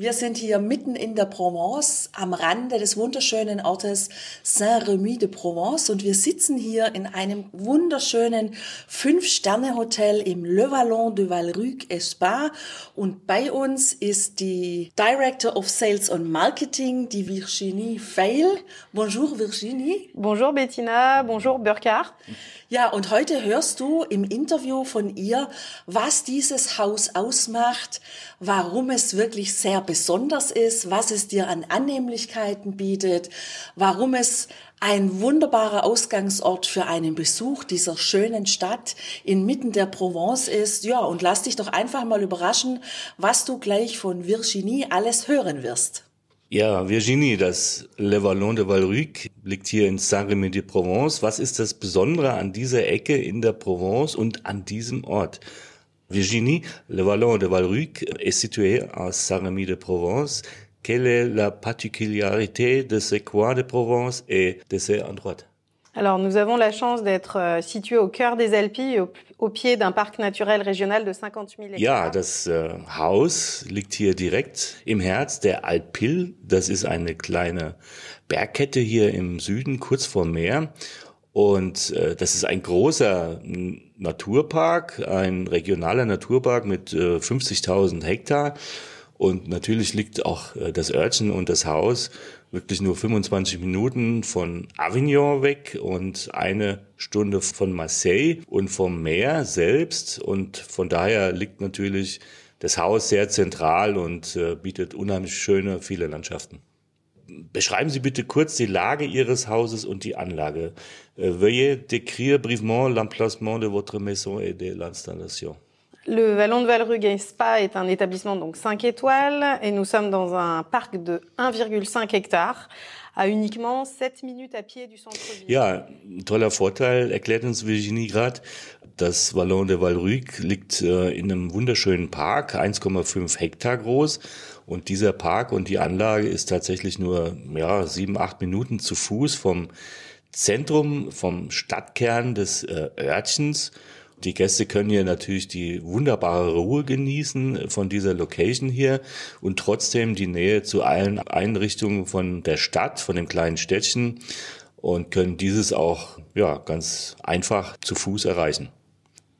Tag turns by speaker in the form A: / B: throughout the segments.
A: Wir sind hier mitten in der Provence am Rande des wunderschönen Ortes Saint-Remy de Provence und wir sitzen hier in einem wunderschönen Fünf-Sterne-Hotel im Le Vallon de Valruc Spa und bei uns ist die Director of Sales and Marketing, die Virginie Feil. Bonjour Virginie.
B: Bonjour Bettina, bonjour Burkhard.
A: Ja, und heute hörst du im Interview von ihr, was dieses Haus ausmacht, warum es wirklich sehr besonders ist, was es dir an Annehmlichkeiten bietet, warum es ein wunderbarer Ausgangsort für einen Besuch dieser schönen Stadt inmitten der Provence ist. Ja, und lass dich doch einfach mal überraschen, was du gleich von Virginie alles hören wirst.
C: Ja, Virginie, das Le Vallon de Valruc liegt hier in Saint-Rémy-de-Provence. Was ist das Besondere an dieser Ecke in der Provence und an diesem Ort? Virginie, Le Vallon de Valruc est situé à Saint-Rémy-de-Provence. Quelle est la particularité de ce coin de Provence et de ces endroits?
B: Alors, nous avons la chance d'être euh, situés au cœur des Alpilles, au, au pied d'un parc naturel régional de 50 000 hectares.
C: Ja, das äh, Haus liegt hier direkt im Herz der Alpil. Das ist eine kleine Bergkette hier im Süden, kurz vor Meer. Und äh, das ist ein großer Naturpark, ein regionaler Naturpark mit äh, 50.000 Hektar. Und natürlich liegt auch äh, das Örtchen und das Haus wirklich nur 25 Minuten von Avignon weg und eine Stunde von Marseille und vom Meer selbst. Und von daher liegt natürlich das Haus sehr zentral und äh, bietet unheimlich schöne, viele Landschaften. Beschreiben Sie bitte kurz die Lage Ihres Hauses und die Anlage. Äh, veuillez décrire brièvement l'emplacement de votre maison et de l'installation.
B: Le Vallon de Valrugue Spa est un établissement donc 5 étoiles et nous sommes dans un parc de 1,5 hectares à uniquement 7 minutes à pied du centre-ville.
C: Ja, ein toller Vorteil, erklärt uns Virginie gerade. Das Vallon de Valruc liegt äh, in einem wunderschönen Park, 1,5 Hektar groß. Und dieser Park und die Anlage ist tatsächlich nur ja, sieben, acht Minuten zu Fuß vom Zentrum, vom Stadtkern des äh, Örtchens. Die Gäste können hier natürlich die wunderbare Ruhe genießen von dieser Location hier und trotzdem die Nähe zu allen Einrichtungen von der Stadt, von dem kleinen Städtchen und können dieses auch ja, ganz einfach zu Fuß erreichen.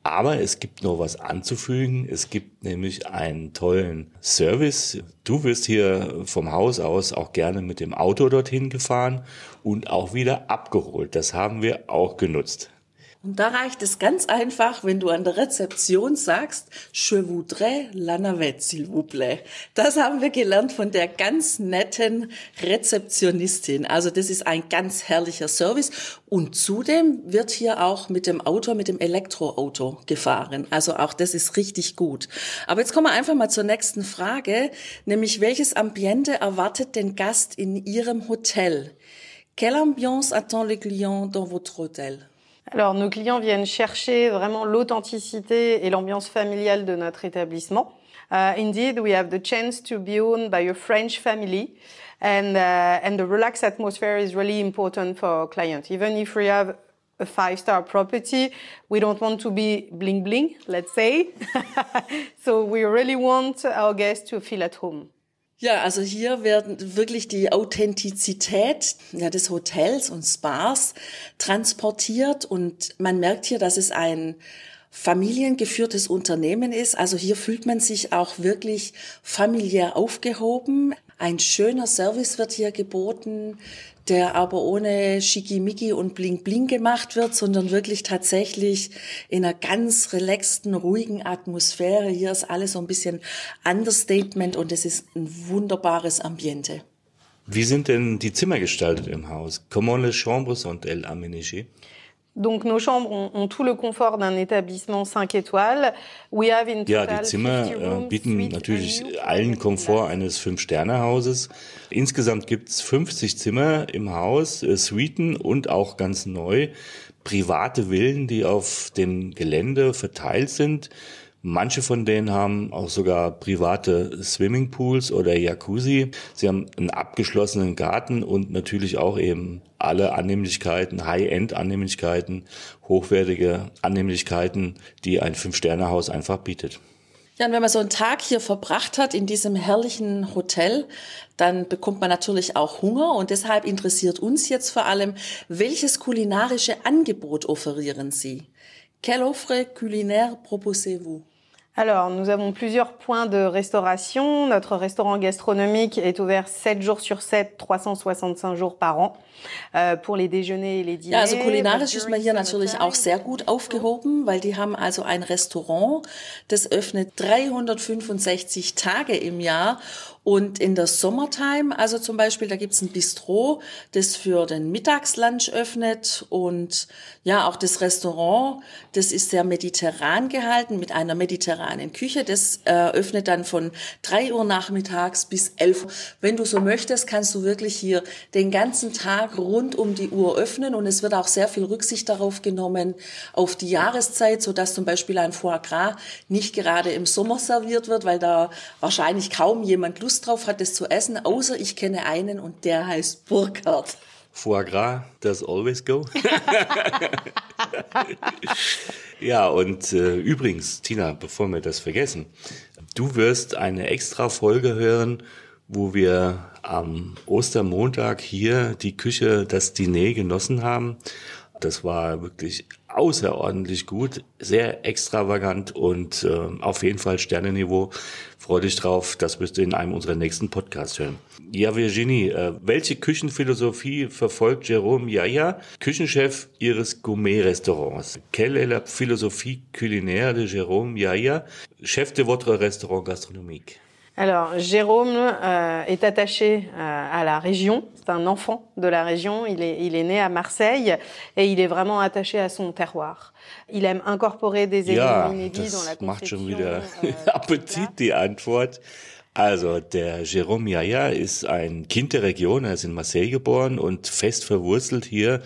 C: Aber es gibt noch was anzufügen. Es gibt nämlich einen tollen Service. Du wirst hier vom Haus aus auch gerne mit dem Auto dorthin gefahren und auch wieder abgeholt. Das haben wir auch genutzt.
A: Und da reicht es ganz einfach, wenn du an der Rezeption sagst, je voudrais la navette, s'il vous plaît. Das haben wir gelernt von der ganz netten Rezeptionistin. Also das ist ein ganz herrlicher Service. Und zudem wird hier auch mit dem Auto, mit dem Elektroauto gefahren. Also auch das ist richtig gut. Aber jetzt kommen wir einfach mal zur nächsten Frage, nämlich welches Ambiente erwartet den Gast in Ihrem Hotel? Quelle ambiance attend le client dans votre hôtel?
B: Alors, nos clients viennent chercher vraiment l'authenticité et l'ambiance familiale de notre établissement. Uh, indeed, we have the chance to be owned by a French family, and uh, and the relaxed atmosphere is really important for our client. Even if we have a five-star property, we don't want to be bling bling, let's say. so we really want our guests to feel at home.
A: Ja, also hier werden wirklich die Authentizität ja, des Hotels und Spas transportiert und man merkt hier, dass es ein familiengeführtes Unternehmen ist. Also hier fühlt man sich auch wirklich familiär aufgehoben. Ein schöner Service wird hier geboten, der aber ohne Schickimicki und Bling Bling gemacht wird, sondern wirklich tatsächlich in einer ganz relaxten, ruhigen Atmosphäre. Hier ist alles so ein bisschen Understatement und es ist ein wunderbares Ambiente.
C: Wie sind denn die Zimmer gestaltet im Haus? Comment les chambres sont-elles aménagées?
B: Donc nos chambres ont, ont tout le confort d'un établissement 5 étoiles. We have in
C: Ja, die Zimmer
B: 50
C: äh,
B: rooms,
C: bieten natürlich allen Komfort eines Fünf-Sterne-Hauses. Insgesamt gibt's 50 Zimmer im Haus, äh, Suiten und auch ganz neu private Villen, die auf dem Gelände verteilt sind. Manche von denen haben auch sogar private Swimmingpools oder Jacuzzi. Sie haben einen abgeschlossenen Garten und natürlich auch eben alle Annehmlichkeiten, High-End-Annehmlichkeiten, hochwertige Annehmlichkeiten, die ein Fünf-Sterne-Haus einfach bietet.
A: Ja, und wenn man so einen Tag hier verbracht hat in diesem herrlichen Hotel, dann bekommt man natürlich auch Hunger und deshalb interessiert uns jetzt vor allem, welches kulinarische Angebot offerieren Sie? Quelle offre culinaire proposez-vous?
B: Alors, nous avons plusieurs points de restauration. Notre restaurant gastronomique est ouvert 7 jours sur 7, 365 jours par an äh, pour les déjeuners et les dîners.
A: Ja, also kulinarisch ist man hier natürlich auch sehr gut aufgehoben, weil die haben also ein Restaurant, das öffnet 365 Tage im Jahr und in der Sommertime, also zum Beispiel, da gibt's ein Bistro, das für den Mittagslunch öffnet und ja, auch das Restaurant, das ist sehr mediterran gehalten mit einer mediterranen Küche. Das äh, öffnet dann von 3 Uhr nachmittags bis 11 Uhr. Wenn du so möchtest, kannst du wirklich hier den ganzen Tag rund um die Uhr öffnen und es wird auch sehr viel Rücksicht darauf genommen, auf die Jahreszeit, so dass zum Beispiel ein Foie Gras nicht gerade im Sommer serviert wird, weil da wahrscheinlich kaum jemand Lust drauf hat, das zu essen, außer ich kenne einen und der heißt Burkhard.
C: Foie Gras, does always go. ja, und äh, übrigens, Tina, bevor wir das vergessen, du wirst eine extra Folge hören, wo wir am Ostermontag hier die Küche, das Diner genossen haben. Das war wirklich außerordentlich gut, sehr extravagant und äh, auf jeden Fall Sternenniveau. Freu dich drauf, das wirst du in einem unserer nächsten Podcasts hören. Ja, Virginie, äh, welche Küchenphilosophie verfolgt Jérôme Yaya, Küchenchef Ihres Gourmet-Restaurants? Quelle est la philosophie culinaire de Jérôme Yaya, chef de votre restaurant gastronomique?
B: Alors, Jérôme euh, est attaché euh, à la région. C'est un enfant de la région. Il est, il est né à Marseille et il est vraiment attaché à son terroir. Il aime incorporer des
C: Ja,
B: éléments inédits dans la
C: das macht schon wieder
B: euh,
C: Appetit, die Antwort. Also, der Jérôme Yaya ist ein Kind der Region, er ist in Marseille geboren und fest verwurzelt hier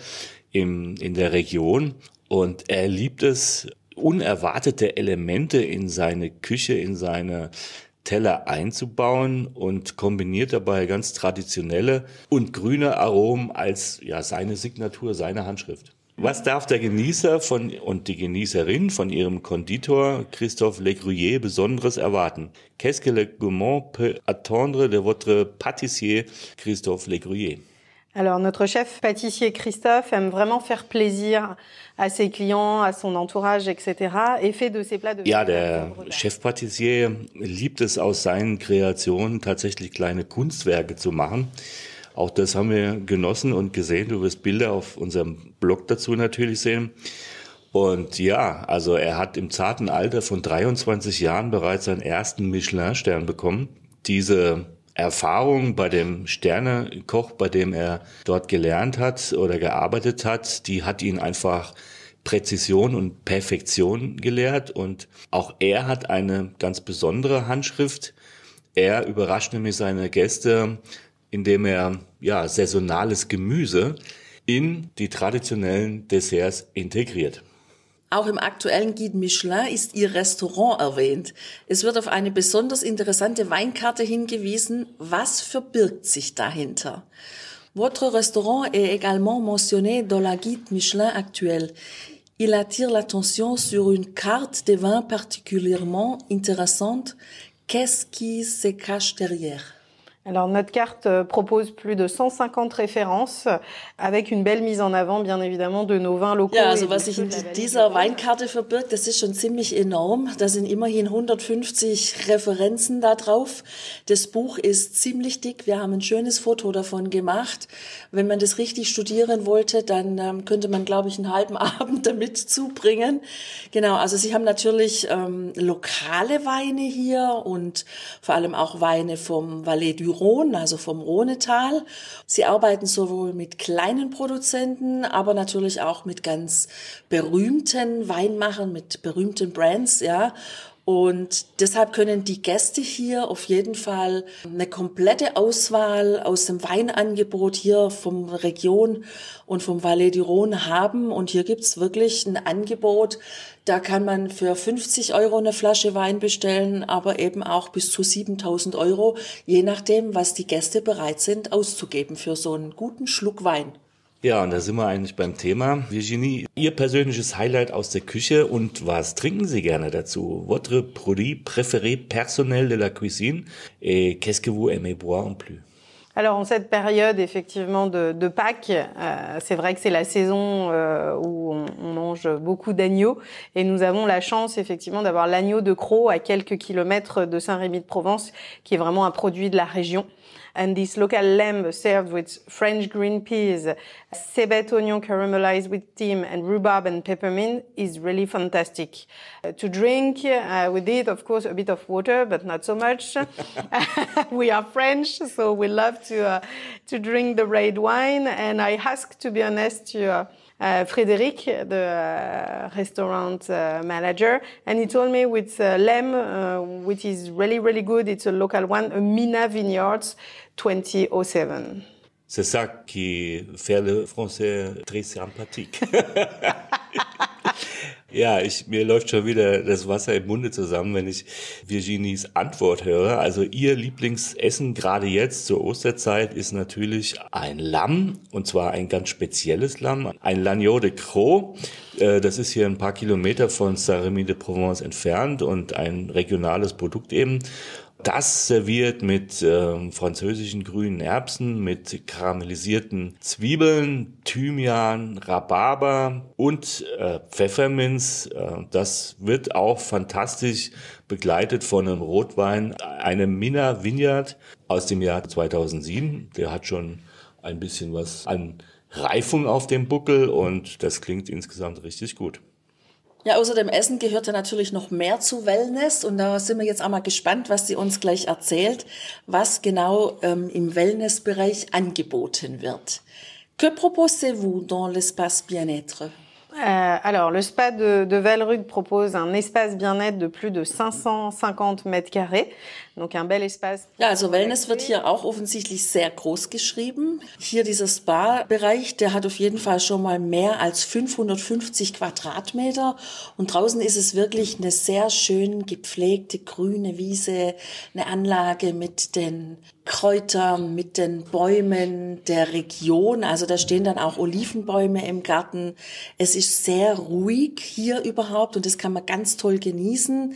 C: im, in der Region. Und er liebt es, unerwartete Elemente in seine Küche, in seine Teller einzubauen und kombiniert dabei ganz traditionelle und grüne Aromen als ja seine Signatur, seine Handschrift. Was darf der Genießer von und die Genießerin von ihrem Konditor Christophe Legruyer Besonderes erwarten? Qu'est-ce que le gourmand peut attendre de votre pâtissier Christophe Legruyer?
B: Alors, notre chef pâtissier Christophe aime vraiment faire plaisir à ses clients, à son entourage, etc. et fait de ses plats de
C: Ja, der. Chefpatissier liebt es aus seinen Kreationen tatsächlich kleine Kunstwerke zu machen. Auch das haben wir genossen und gesehen. Du wirst Bilder auf unserem Blog dazu natürlich sehen. Und ja, also er hat im zarten Alter von 23 Jahren bereits seinen ersten Michelin-Stern bekommen. Diese Erfahrung bei dem Sternekoch, bei dem er dort gelernt hat oder gearbeitet hat, die hat ihn einfach Präzision und Perfektion gelehrt und auch er hat eine ganz besondere Handschrift. Er überrascht nämlich seine Gäste, indem er ja saisonales Gemüse in die traditionellen Desserts integriert.
A: Auch im aktuellen Guide Michelin ist Ihr Restaurant erwähnt. Es wird auf eine besonders interessante Weinkarte hingewiesen. Was verbirgt sich dahinter? Votre restaurant est également mentionné dans la Guide Michelin actuelle. Il attire l'attention sur une carte des vins particulièrement intéressante. Qu'est-ce qui se cache derrière?
B: Alors notre carte euh, propose plus de 150 références avec une belle mise en avant bien évidemment de nos vins locaux.
A: Ja, also was sich in dieser. Weinkarte verbirgt, das ist schon ziemlich enorm. Da sind immerhin 150 Referenzen da drauf. Das Buch ist ziemlich dick. Wir haben ein schönes Foto davon gemacht. Wenn man das richtig studieren wollte, dann ähm, könnte man, glaube ich, einen halben Abend damit zubringen. Genau, also Sie haben natürlich ähm, lokale Weine hier und vor allem auch Weine vom Valais du Rhône, also vom Rhonetal. Sie arbeiten sowohl mit kleinen Produzenten, aber natürlich auch mit ganz berühmten Weinmachern, mit berühmten Brands, ja. Und deshalb können die Gäste hier auf jeden Fall eine komplette Auswahl aus dem Weinangebot hier vom Region und vom Valais du Rhône haben. Und hier gibt's wirklich ein Angebot, da kann man für 50 Euro eine Flasche Wein bestellen, aber eben auch bis zu 7000 Euro, je nachdem, was die Gäste bereit sind auszugeben für so einen guten Schluck Wein.
C: Ja, und da sind wir eigentlich beim Thema. Virginie, Ihr persönliches Highlight aus der Küche und was trinken Sie gerne dazu? Votre produit préféré personnel de la cuisine? Et qu'est-ce que vous aimez boire en plus?
B: Alors en cette période effectivement de, de Pâques, euh, c'est vrai que c'est la saison euh, où on, on, mange beaucoup d'agneaux et nous avons la chance effectivement d'avoir l'agneau de Croc à quelques kilomètres de Saint-Rémy de Provence, qui est vraiment un produit de la région. And this local lamb served with French green peas, cebette onion caramelized with thyme, and rhubarb and peppermint is really fantastic. Uh, to drink uh, with it, of course, a bit of water, but not so much. we are French, so we love to uh, to drink the red wine. And I ask, to be honest, to uh, Frédéric, the uh, restaurant uh, manager, and he told me with uh, Lem, uh, which is really, really good. It's a local one, a Mina Vineyards 2007.
C: C'est ça qui fait le français très sympathique. Ja, ich, mir läuft schon wieder das Wasser im Munde zusammen, wenn ich Virginies Antwort höre. Also ihr Lieblingsessen gerade jetzt zur Osterzeit ist natürlich ein Lamm und zwar ein ganz spezielles Lamm, ein L'Agneau de Croc. Äh, das ist hier ein paar Kilometer von Saint-Rémy de Provence entfernt und ein regionales Produkt eben. Das serviert mit äh, französischen grünen Erbsen, mit karamellisierten Zwiebeln, Thymian, Rhabarber und äh, Pfefferminz. Äh, das wird auch fantastisch begleitet von einem Rotwein, einem Mina Vineyard aus dem Jahr 2007. Der hat schon ein bisschen was an Reifung auf dem Buckel und das klingt insgesamt richtig gut.
A: Ja, außer dem Essen gehört ja natürlich noch mehr zu Wellness und da sind wir jetzt auch mal gespannt, was sie uns gleich erzählt, was genau ähm, im Wellnessbereich angeboten wird. Que proposez-vous dans l'espace bien-être?
B: Euh, alors, le spa de, de Valrug propose un espace bien-être de plus de 550 mètres carrés. Donc un bel espace.
A: Ja, also Wellness wird hier auch offensichtlich sehr groß geschrieben. Hier dieser Spa-Bereich, der hat auf jeden Fall schon mal mehr als 550 Quadratmeter. Und draußen ist es wirklich eine sehr schön gepflegte grüne Wiese, eine Anlage mit den Kräutern, mit den Bäumen der Region. Also da stehen dann auch Olivenbäume im Garten. Es ist sehr ruhig hier überhaupt und das kann man ganz toll genießen.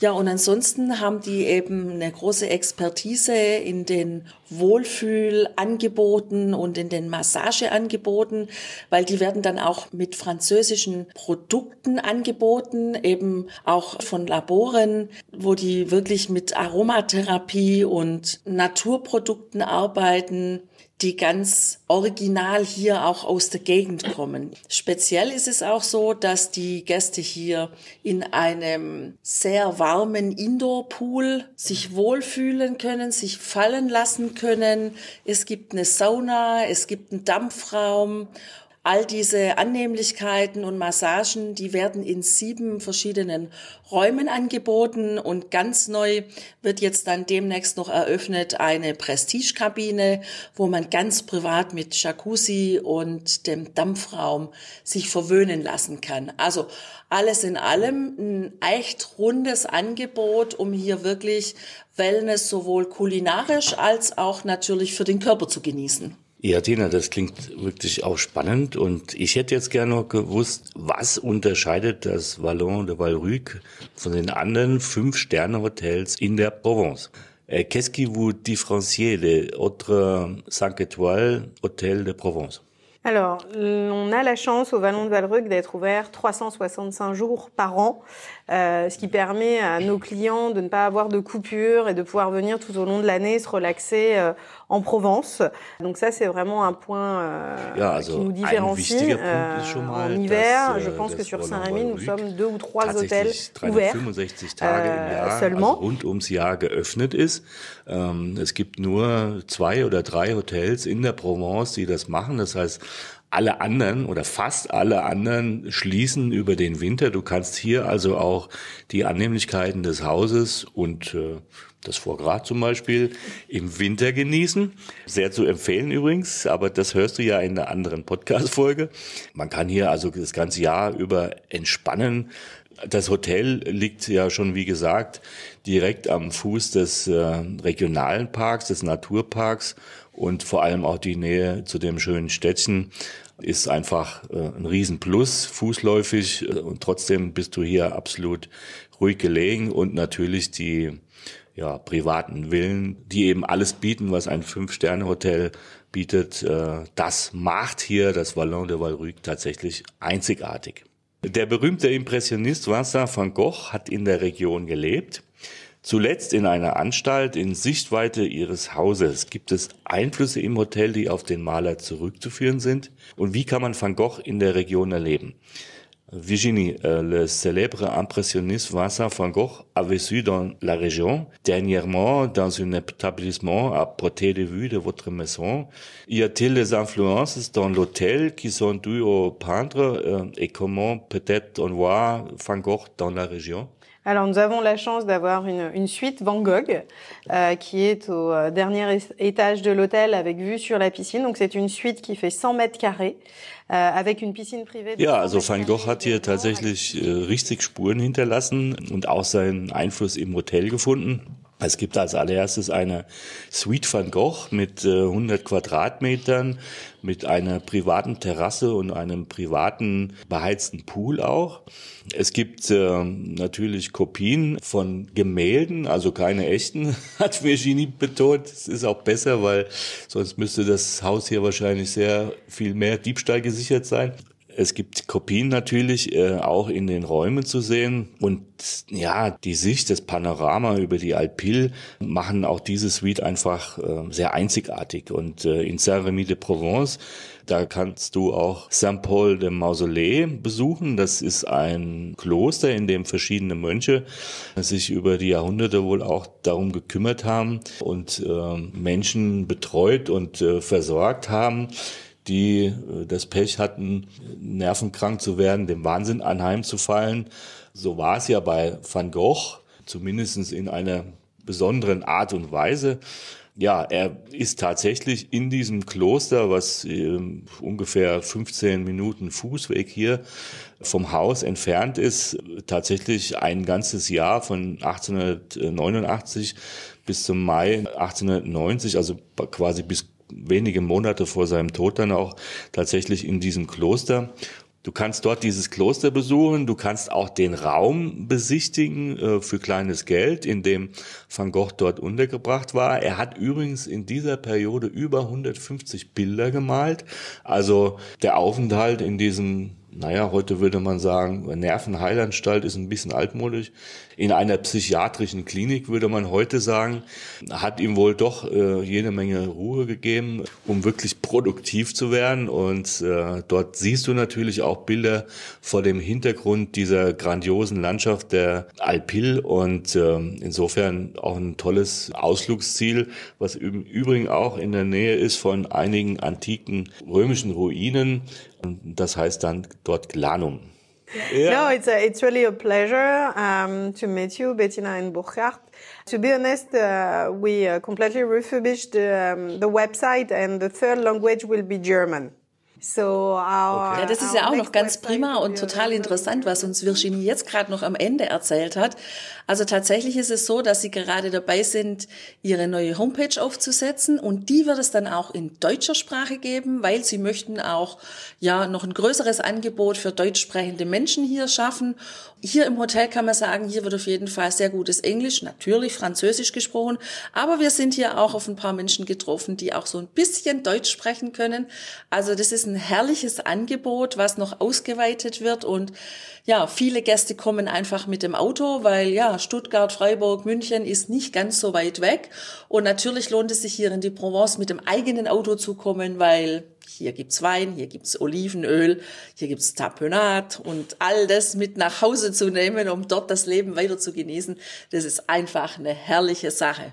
A: Ja, und ansonsten haben die eben eine große Expertise in den Wohlfühlangeboten und in den Massageangeboten, weil die werden dann auch mit französischen Produkten angeboten, eben auch von Laboren, wo die wirklich mit Aromatherapie und Naturprodukten arbeiten die ganz original hier auch aus der Gegend kommen. Speziell ist es auch so, dass die Gäste hier in einem sehr warmen Indoor-Pool sich wohlfühlen können, sich fallen lassen können. Es gibt eine Sauna, es gibt einen Dampfraum All diese Annehmlichkeiten und Massagen, die werden in sieben verschiedenen Räumen angeboten und ganz neu wird jetzt dann demnächst noch eröffnet eine Prestigekabine, wo man ganz privat mit Jacuzzi und dem Dampfraum sich verwöhnen lassen kann. Also alles in allem ein echt rundes Angebot, um hier wirklich Wellness sowohl kulinarisch als auch natürlich für den Körper zu genießen.
C: Ja, Tina, das klingt wirklich auch spannend und ich hätte jetzt gerne noch gewusst, was unterscheidet das Vallon de Valruc von den anderen Fünf-Sterne-Hotels in der Provence? Euh, qu'est-ce qui vous différencie des autres 5 étoiles hôtels de Provence
B: alors, on a la chance au Vallon de Valruc d'être ouvert 365 jours par an. Euh, ce qui permet à nos clients de ne pas avoir de coupure et de pouvoir venir tout au long de l'année se relaxer euh, en Provence. Donc ça, c'est vraiment un point euh,
C: Ja, also
B: qui nous différencie.
C: schon
B: en hiver,
C: dass,
B: je
C: äh,
B: pense que
C: das
B: sur Saint-Rémy, nous sommes deux ou trois hôtels ouverts.
C: 365 Tage im
B: äh,
C: Jahr,
B: seulement.
C: also rund ums Jahr geöffnet ist. Ähm, es gibt nur zwei oder drei Hotels in der Provence, die das machen. Das heißt, alle anderen oder fast alle anderen schließen über den Winter. Du kannst hier also auch die Annehmlichkeiten des Hauses und äh, das Foie Gras zum Beispiel im Winter genießen. Sehr zu empfehlen übrigens, aber das hörst du ja in einer anderen Podcast-Folge. Man kann hier also das ganze Jahr über entspannen. Das Hotel liegt ja schon, wie gesagt, direkt am Fuß des äh, regionalen Parks, des Naturparks und vor allem auch die Nähe zu dem schönen Städtchen ist einfach äh, ein Riesenplus, fußläufig äh, und trotzdem bist du hier absolut ruhig gelegen und natürlich die ja, privaten Villen, die eben alles bieten, was ein Fünf-Sterne-Hotel bietet. Äh, das macht hier das Vallon de Valruc tatsächlich einzigartig. Der berühmte Impressionist Vincent van Gogh hat in der Region gelebt. Zuletzt in einer Anstalt in Sichtweite ihres Hauses. Gibt es Einflüsse im Hotel, die auf den Maler zurückzuführen sind? Und wie kann man Van Gogh in der Region erleben? Virginie, euh, le célèbre impressionniste Vincent van Gogh a vécu dans la région, dernièrement dans un établissement à portée de vue de votre maison. Y a-t-il des influences dans l'hôtel qui sont dues au peintre euh, et comment peut-être on voit Van Gogh dans la région?
B: Alors nous avons la chance d'avoir une, une suite Van Gogh euh, qui est au euh, dernier étage de l'hôtel avec vue sur la piscine. Donc c'est une suite qui fait 100 mètres carrés äh, avec une piscine privée. de
C: Ja,
B: 100
C: also
B: mètres
C: Van Gogh
B: carrés
C: hat hier tatsächlich äh, richtig Spuren hinterlassen und auch seinen Einfluss im Hotel gefunden. Es gibt als allererstes eine Suite Van Gogh mit äh, 100 Quadratmetern, mit einer privaten Terrasse und einem privaten beheizten Pool auch. Es gibt äh, natürlich Kopien von Gemälden, also keine echten, hat Virginie betont. Es ist auch besser, weil sonst müsste das Haus hier wahrscheinlich sehr viel mehr Diebstahl gesichert sein. Es gibt Kopien natürlich äh, auch in den Räumen zu sehen. Und ja, die Sicht, das Panorama über die Alpille machen auch diese Suite einfach äh, sehr einzigartig. Und äh, in Saint-Rémy de Provence, da kannst du auch Saint-Paul de Mausolée besuchen. Das ist ein Kloster, in dem verschiedene Mönche sich über die Jahrhunderte wohl auch darum gekümmert haben und äh, Menschen betreut und äh, versorgt haben die äh, das Pech hatten, nervenkrank zu werden, dem Wahnsinn anheimzufallen. So war es ja bei Van Gogh, zumindest in einer besonderen Art und Weise. Ja, er ist tatsächlich in diesem Kloster, was äh, ungefähr 15 Minuten Fußweg hier vom Haus entfernt ist, tatsächlich ein ganzes Jahr von 1889 bis zum Mai 1890, also quasi bis wenige Monate vor seinem Tod dann auch tatsächlich in diesem Kloster. Du kannst dort dieses Kloster besuchen, du kannst auch den Raum besichtigen äh, für kleines Geld, in dem Van Gogh dort untergebracht war. Er hat übrigens in dieser Periode über 150 Bilder gemalt. Also der Aufenthalt in diesem naja, heute würde man sagen, Nervenheilanstalt ist ein bisschen altmodisch. In einer psychiatrischen Klinik würde man heute sagen, hat ihm wohl doch äh, jede Menge Ruhe gegeben, um wirklich produktiv zu werden. Und äh, dort siehst du natürlich auch Bilder vor dem Hintergrund dieser grandiosen Landschaft der Alpille und äh, insofern auch ein tolles Ausflugsziel, was im Übrigen auch in der Nähe ist von einigen antiken römischen Ruinen. Und das heißt dann dort Glanum.
B: No, it's a, it's really a pleasure um, to meet you, Bettina and Burkhard. To be honest, uh, we uh, completely refurbished um, the website, and the third language will be German. So our,
A: Ja, das ist ja auch noch ganz prima und total interessant,
B: in
A: was uns Virginie jetzt gerade noch am Ende erzählt hat. Also tatsächlich ist es so, dass sie gerade dabei sind, ihre neue Homepage aufzusetzen und die wird es dann auch in deutscher Sprache geben, weil sie möchten auch ja noch ein größeres Angebot für deutsch sprechende Menschen hier schaffen. Hier im Hotel kann man sagen, hier wird auf jeden Fall sehr gutes Englisch, natürlich Französisch gesprochen, aber wir sind hier auch auf ein paar Menschen getroffen, die auch so ein bisschen Deutsch sprechen können. Also das ist ein herrliches Angebot, was noch ausgeweitet wird. Und ja, viele Gäste kommen einfach mit dem Auto, weil ja, Stuttgart, Freiburg, München ist nicht ganz so weit weg. Und natürlich lohnt es sich hier in die Provence mit dem eigenen Auto zu kommen, weil hier gibt's Wein, hier gibt's Olivenöl, hier gibt's Tapenat und all das mit nach Hause zu nehmen, um dort das Leben weiter zu genießen, das ist einfach eine herrliche Sache.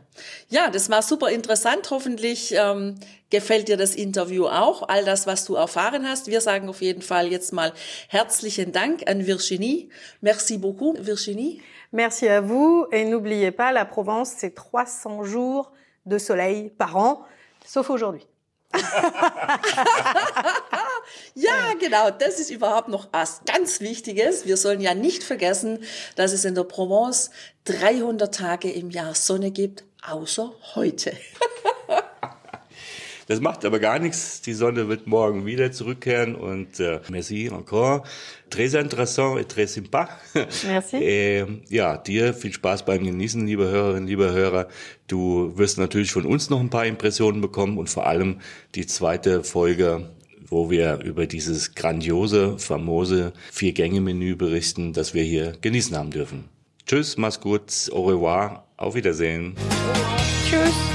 A: Ja, das war super interessant. Hoffentlich ähm, gefällt dir das Interview auch, all das, was du erfahren hast. Wir sagen auf jeden Fall jetzt mal herzlichen Dank an Virginie. Merci beaucoup, Virginie.
B: Merci à vous et n'oubliez pas, la Provence, c'est 300 jours de soleil par an, sauf aujourd'hui.
A: ja, genau, das ist überhaupt noch was ganz Wichtiges. Wir sollen ja nicht vergessen, dass es in der Provence 300 Tage im Jahr Sonne gibt, außer heute.
C: Das macht aber gar nichts. Die Sonne wird morgen wieder zurückkehren und äh, merci encore. Très intéressant et très sympa.
B: Merci.
C: Äh, ja, dir viel Spaß beim Genießen, liebe Hörerinnen, liebe Hörer. Du wirst natürlich von uns noch ein paar Impressionen bekommen und vor allem die zweite Folge wo wir über dieses grandiose, famose Vier-Gänge-Menü berichten, das wir hier genießen haben dürfen. Tschüss, mach's gut, au revoir, auf Wiedersehen.
B: Tschüss.